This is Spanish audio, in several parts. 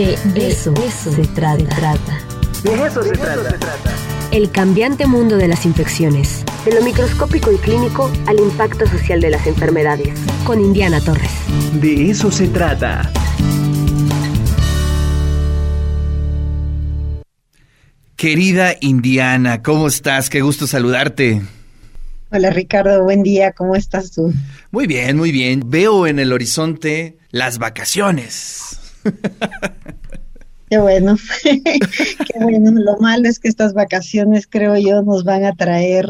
De eso, se, trata. De eso, se, trata. El cambiante mundo de las infecciones. De lo microscópico y clínico al impacto social de las enfermedades. Con Indiana Torres. De eso se trata. Querida Indiana, ¿cómo estás? Qué gusto saludarte. Hola Ricardo, buen día, ¿cómo estás tú? Muy bien, muy bien. Veo en el horizonte las vacaciones. Qué bueno, qué bueno. Lo malo es que estas vacaciones, creo yo, nos van a traer,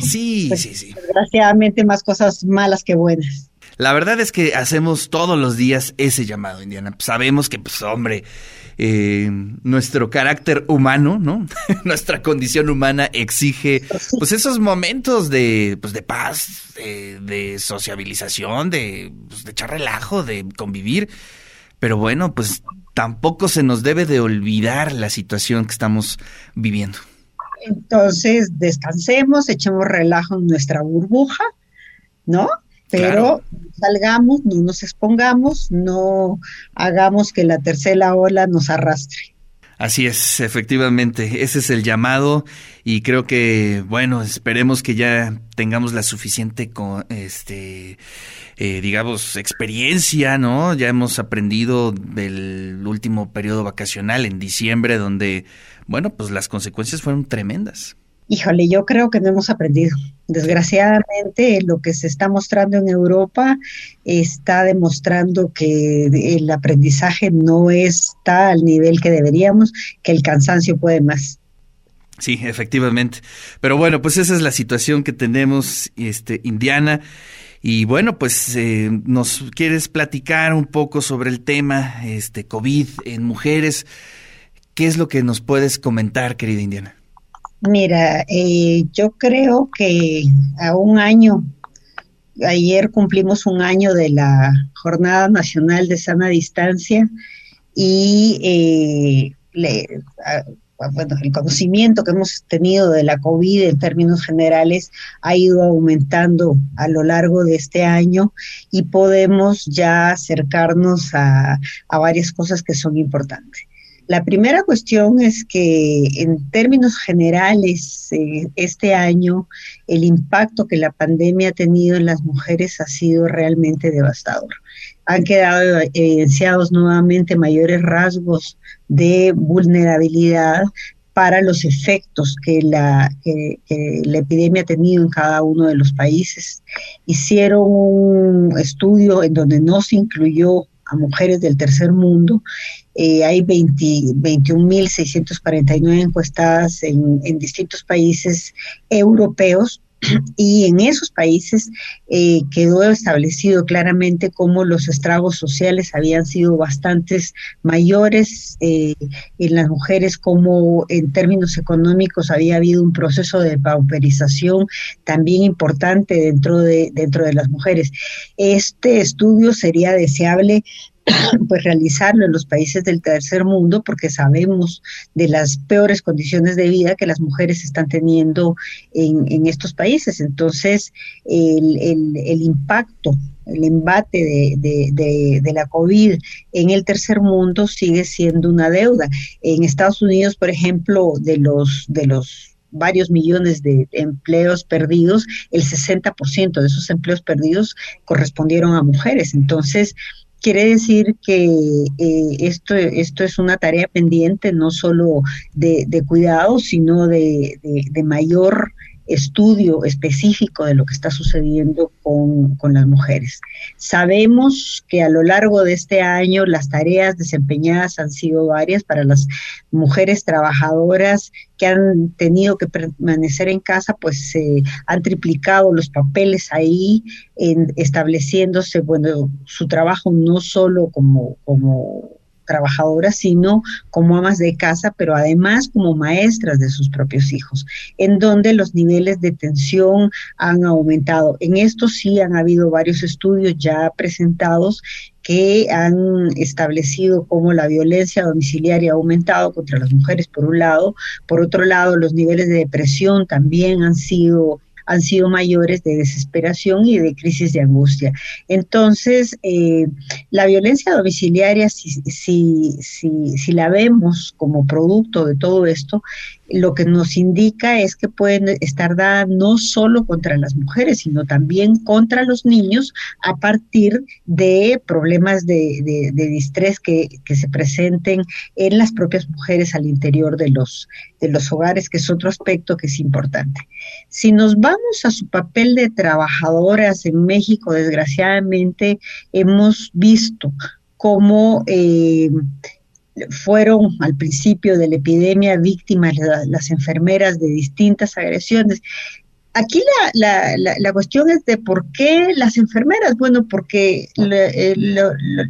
sí, pues, sí, sí. desgraciadamente, más cosas malas que buenas. La verdad es que hacemos todos los días ese llamado, Indiana. Sabemos que, pues, hombre, eh, nuestro carácter humano, ¿no? Nuestra condición humana exige, pues, esos momentos de, pues, de paz, de, sociabilización, de, pues, de echar relajo, de convivir. Pero bueno, pues tampoco se nos debe de olvidar la situación que estamos viviendo. Entonces, descansemos, echemos relajo en nuestra burbuja, ¿no? pero salgamos, no nos expongamos, no hagamos que la tercera ola nos arrastre. Así es, efectivamente, ese es el llamado y creo que, bueno, esperemos que ya tengamos la suficiente, este, eh, digamos, experiencia, ¿no? Ya hemos aprendido del último periodo vacacional en diciembre, donde, bueno, pues las consecuencias fueron tremendas. Híjole, yo creo que no hemos aprendido. Desgraciadamente, lo que se está mostrando en Europa está demostrando que el aprendizaje no está al nivel que deberíamos, que el cansancio puede más. Sí, efectivamente. Pero bueno, pues esa es la situación que tenemos, este, Indiana. Y bueno, pues eh, nos quieres platicar un poco sobre el tema, este, COVID en mujeres. ¿Qué es lo que nos puedes comentar, querida Indiana? Mira, eh, yo creo que a un año, ayer cumplimos un año de la Jornada Nacional de Sana Distancia y eh, bueno, el conocimiento que hemos tenido de la COVID en términos generales ha ido aumentando a lo largo de este año y podemos ya acercarnos a varias cosas que son importantes. La primera cuestión es que en términos generales, eh, este año el impacto que la pandemia ha tenido en las mujeres ha sido realmente devastador. Han quedado evidenciados nuevamente mayores rasgos de vulnerabilidad para los efectos que la, que la epidemia ha tenido en cada uno de los países. Hicieron un estudio en donde no se incluyó a mujeres del tercer mundo. Eh, hay 21.649 encuestadas en, en, distintos países europeos y en esos países eh, quedó establecido claramente cómo los estragos sociales habían sido bastantes mayores eh, en las mujeres, como en términos económicos había habido un proceso de pauperización también importante dentro de, dentro de las mujeres. Este estudio sería deseable pues realizarlo en los países del tercer mundo porque sabemos de las peores condiciones de vida que las mujeres están teniendo en, estos países. Entonces, el, impacto, el embate de, de, la COVID en el tercer mundo sigue siendo una deuda. En Estados Unidos, por ejemplo, de los, de los varios millones de empleos perdidos, el 60% de esos empleos perdidos correspondieron a mujeres. Entonces, Quiere decir que eh, esto, esto es una tarea pendiente no solo de, cuidado, sino de, de mayor estudio específico de lo que está sucediendo con, las mujeres. Sabemos que a lo largo de este año las tareas desempeñadas han sido varias para las mujeres trabajadoras que han tenido que permanecer en casa, pues se han triplicado los papeles ahí, en, estableciéndose, bueno, su trabajo no solo como, como trabajadoras, sino como amas de casa, pero además como maestras de sus propios hijos, en donde los niveles de tensión han aumentado. En esto sí han habido varios estudios ya presentados que han establecido cómo la violencia domiciliaria ha aumentado contra las mujeres por un lado, por otro lado los niveles de depresión también han sido han sido mayores de desesperación y de crisis de angustia. Entonces, eh, la violencia domiciliaria, si, la vemos como producto de todo esto, lo que nos indica es que pueden estar dadas no solo contra las mujeres, sino también contra los niños a partir de problemas de, de, distrés que, que, se presenten en las propias mujeres al interior de los, de los hogares, que es otro aspecto que es importante. Si nos vamos a su papel de trabajadoras en México, desgraciadamente hemos visto cómo eh, fueron al principio de la epidemia víctimas las enfermeras de distintas agresiones. Aquí la, la, la, cuestión es de por qué las enfermeras. Bueno, porque eh,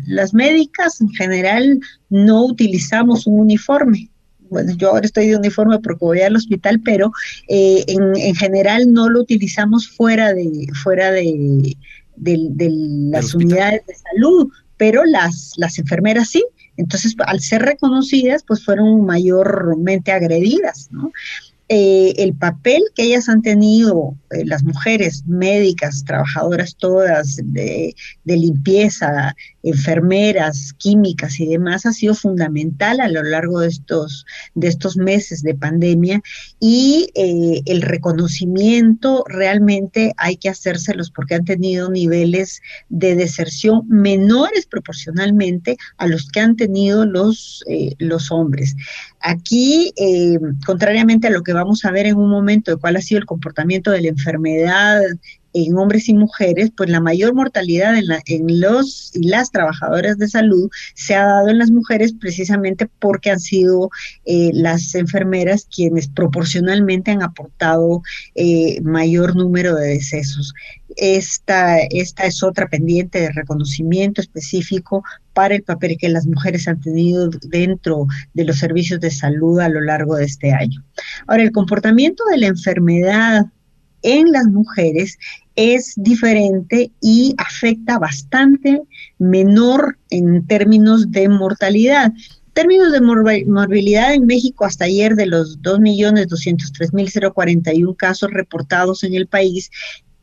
las médicas en general no utilizamos un uniforme. Bueno, yo ahora estoy de uniforme porque voy al hospital, pero eh, en, en, general no lo utilizamos fuera de, fuera de, de las unidades de salud, pero las, las enfermeras sí. Entonces, al ser reconocidas, pues fueron mayormente agredidas, ¿no? Eh, el papel que ellas han tenido, eh, las mujeres médicas, trabajadoras todas de, limpieza, enfermeras, químicas y demás, ha sido fundamental a lo largo de estos, de estos meses de pandemia y eh, el reconocimiento realmente hay que hacérselos porque han tenido niveles de deserción menores proporcionalmente a los que han tenido los, los hombres. Aquí, contrariamente a lo que vamos a ver en un momento de cuál ha sido el comportamiento de la enfermedad en hombres y mujeres, pues la mayor mortalidad en, los y las trabajadoras de salud se ha dado en las mujeres precisamente porque han sido eh, las enfermeras quienes proporcionalmente han aportado eh, mayor número de decesos. Esta, esta es otra pendiente de reconocimiento específico para el papel que las mujeres han tenido dentro de los servicios de salud a lo largo de este año. Ahora, el comportamiento de la enfermedad en las mujeres es diferente y afecta bastante menor en términos de mortalidad. términos de morbilidad en México hasta ayer de los 2.203.041 casos reportados en el país,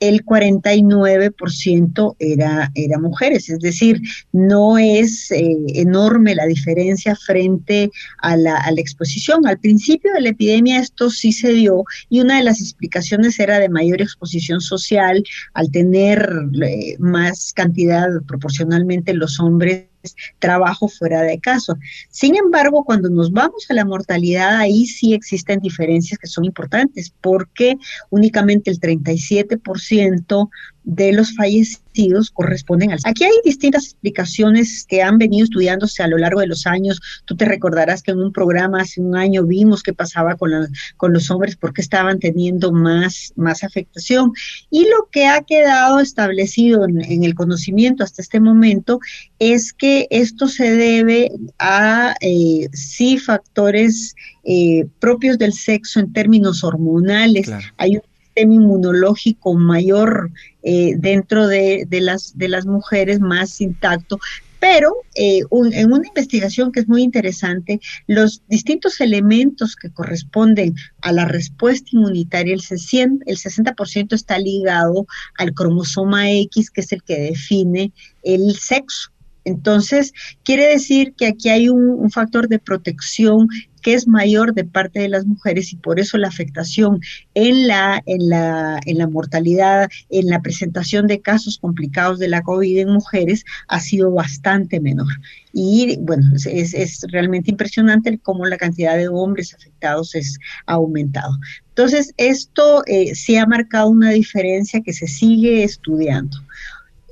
el 49% era, era mujeres, es decir, no es eh, enorme la diferencia frente a la, a la, exposición. Al principio de la epidemia esto sí se dio y una de las explicaciones era de mayor exposición social al tener eh, más cantidad proporcionalmente los hombres trabajo fuera de caso. Sin embargo, cuando nos vamos a la mortalidad, ahí sí existen diferencias que son importantes, porque únicamente el 37% de los fallecidos corresponden al... Aquí hay distintas explicaciones que han venido estudiándose a lo largo de los años. Tú te recordarás que en un programa hace un año vimos qué pasaba con, con los hombres, porque estaban teniendo más, más afectación. Y lo que ha quedado establecido en, el conocimiento hasta este momento es que esto se debe a eh, sí factores eh, propios del sexo en términos hormonales. Hay un inmunológico mayor eh, dentro de, las, de las mujeres, más intacto, pero eh, en una investigación que es muy interesante, los distintos elementos que corresponden a la respuesta inmunitaria, el 60%, el 60 está ligado al cromosoma X, que es el que define el sexo. Entonces, quiere decir que aquí hay un, factor de protección que es mayor de parte de las mujeres y por eso la afectación en la, en la, en la mortalidad, en la presentación de casos complicados de la COVID en mujeres ha sido bastante menor. Y bueno, es, es realmente impresionante cómo la cantidad de hombres afectados es, aumentado. Entonces, esto eh, sí ha marcado una diferencia que se sigue estudiando.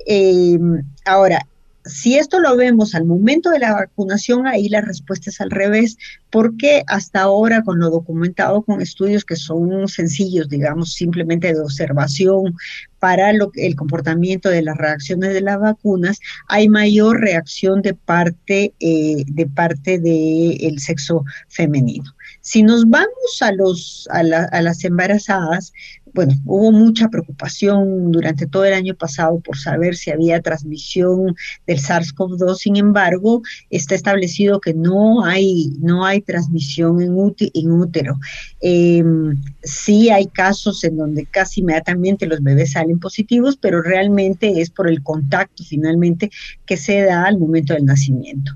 Eh, ahora, si esto lo vemos al momento de la vacunación, ahí la respuesta es al revés, porque hasta ahora con lo documentado con estudios que son sencillos, digamos, simplemente de observación para lo, el comportamiento de las reacciones de las vacunas, hay mayor reacción de parte eh, de parte del sexo femenino. Si nos vamos a, los, a, las embarazadas, bueno, hubo mucha preocupación durante todo el año pasado por saber si había transmisión del SARS-CoV-2. Sin embargo, está establecido que no hay, no hay transmisión en, útero. Em, sí hay casos en donde casi inmediatamente los bebés salen positivos, pero realmente es por el contacto finalmente que se da al momento del nacimiento.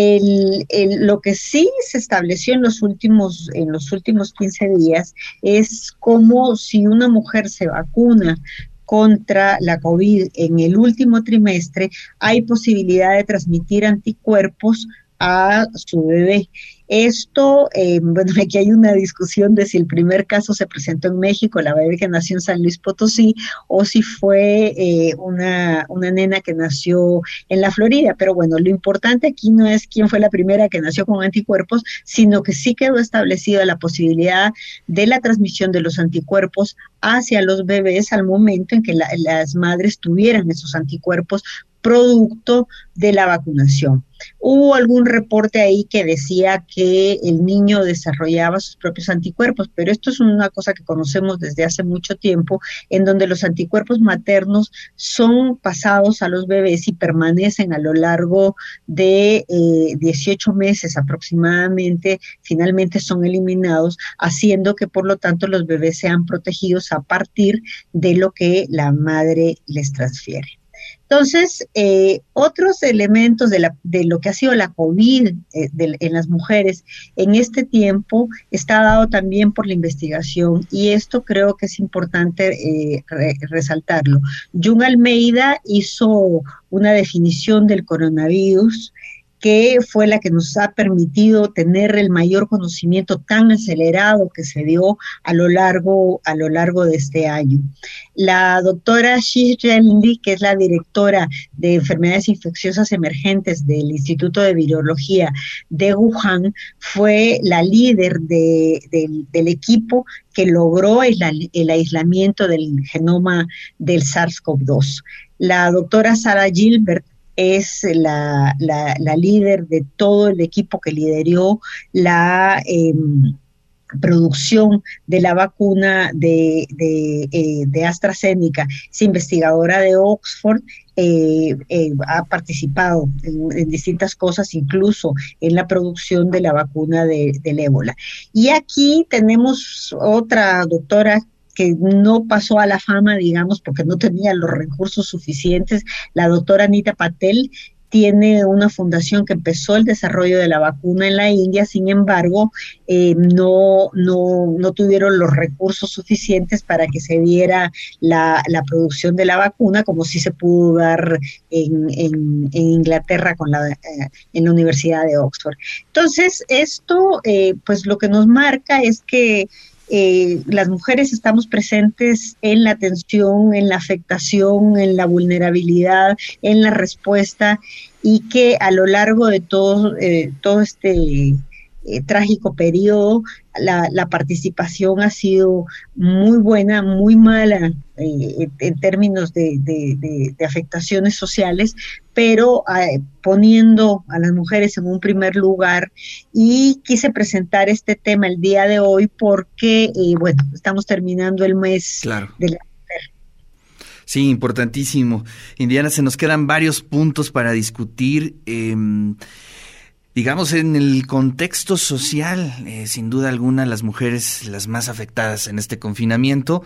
El, lo que sí se estableció en los últimos en los últimos 15 días es como si una mujer se vacuna contra la COVID en el último trimestre, hay posibilidad de transmitir anticuerpos a su bebé. Esto, eh, bueno, aquí hay una discusión de si el primer caso se presentó en México, la bebé que nació en San Luis Potosí, o si fue eh, una, una nena que nació en la Florida. Pero bueno, lo importante aquí no es quién fue la primera que nació con anticuerpos, sino que sí quedó establecida la posibilidad de la transmisión de los anticuerpos hacia los bebés al momento en que las madres tuvieran esos anticuerpos producto de la vacunación. Hubo algún reporte ahí que decía que el niño desarrollaba sus propios anticuerpos, pero esto es una cosa que conocemos desde hace mucho tiempo, en donde los anticuerpos maternos son pasados a los bebés y permanecen a lo largo de 18 eh, meses aproximadamente, finalmente son eliminados, haciendo que por lo tanto los bebés sean protegidos a partir de lo que la madre les transfiere. Entonces, eh, otros elementos de, lo que ha sido la COVID eh, en las mujeres en este tiempo está dado también por la investigación y esto creo que es importante eh, resaltarlo. Jung Almeida hizo una definición del coronavirus que fue la que nos ha permitido tener el mayor conocimiento tan acelerado que se dio a lo largo, a lo largo de este año. La doctora Xi Li, que es la directora de enfermedades infecciosas emergentes del Instituto de Virología de Wuhan, fue la líder del equipo que logró el, el aislamiento del genoma del SARS-CoV-2. La doctora Sarah Gilbert es la, líder de todo el equipo que lideró la em, producción de la vacuna de, de, eh, AstraZeneca, es investigadora de Oxford, eh, eh, ha participado en, distintas cosas, incluso en la producción de la vacuna de, del ébola. Y aquí tenemos otra doctora que no pasó a la fama, digamos, porque no tenía los recursos suficientes. La doctora Anita Patel tiene una fundación que empezó el desarrollo de la vacuna en la India, sin embargo, eh, no, no, no, tuvieron los recursos suficientes para que se diera la, producción de la vacuna, como sí se pudo dar en, en, Inglaterra con la, eh, en la Universidad de Oxford. Entonces, esto, eh, pues lo que nos marca es que eh, las mujeres estamos presentes en la atención, en la afectación, en la vulnerabilidad, en la respuesta y que a lo largo de todo, eh, este eh, trágico periodo, la, participación ha sido muy buena, muy mala eh, en términos de, afectaciones sociales, pero eh, poniendo a las mujeres en un primer lugar y quise presentar este tema el día de hoy porque, bueno, estamos terminando el mes de la Sí, importantísimo. Indiana, se nos quedan varios puntos para discutir. Em, Digamos, en el contexto social, eh, sin duda alguna, las mujeres las más afectadas en este confinamiento.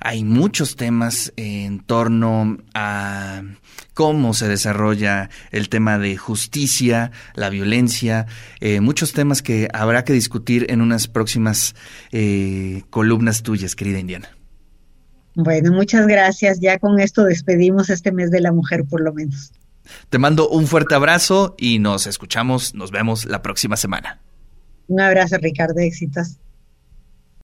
Hay muchos temas en torno a cómo se desarrolla el tema de justicia, la violencia, eh, muchos temas que habrá que discutir en unas próximas eh, columnas tuyas, querida Indiana. Bueno, muchas gracias. Ya con esto despedimos este mes de la mujer, por lo menos. Te mando un fuerte abrazo y nos escuchamos, nos vemos la próxima semana. Un abrazo, Ricardo, éxitos.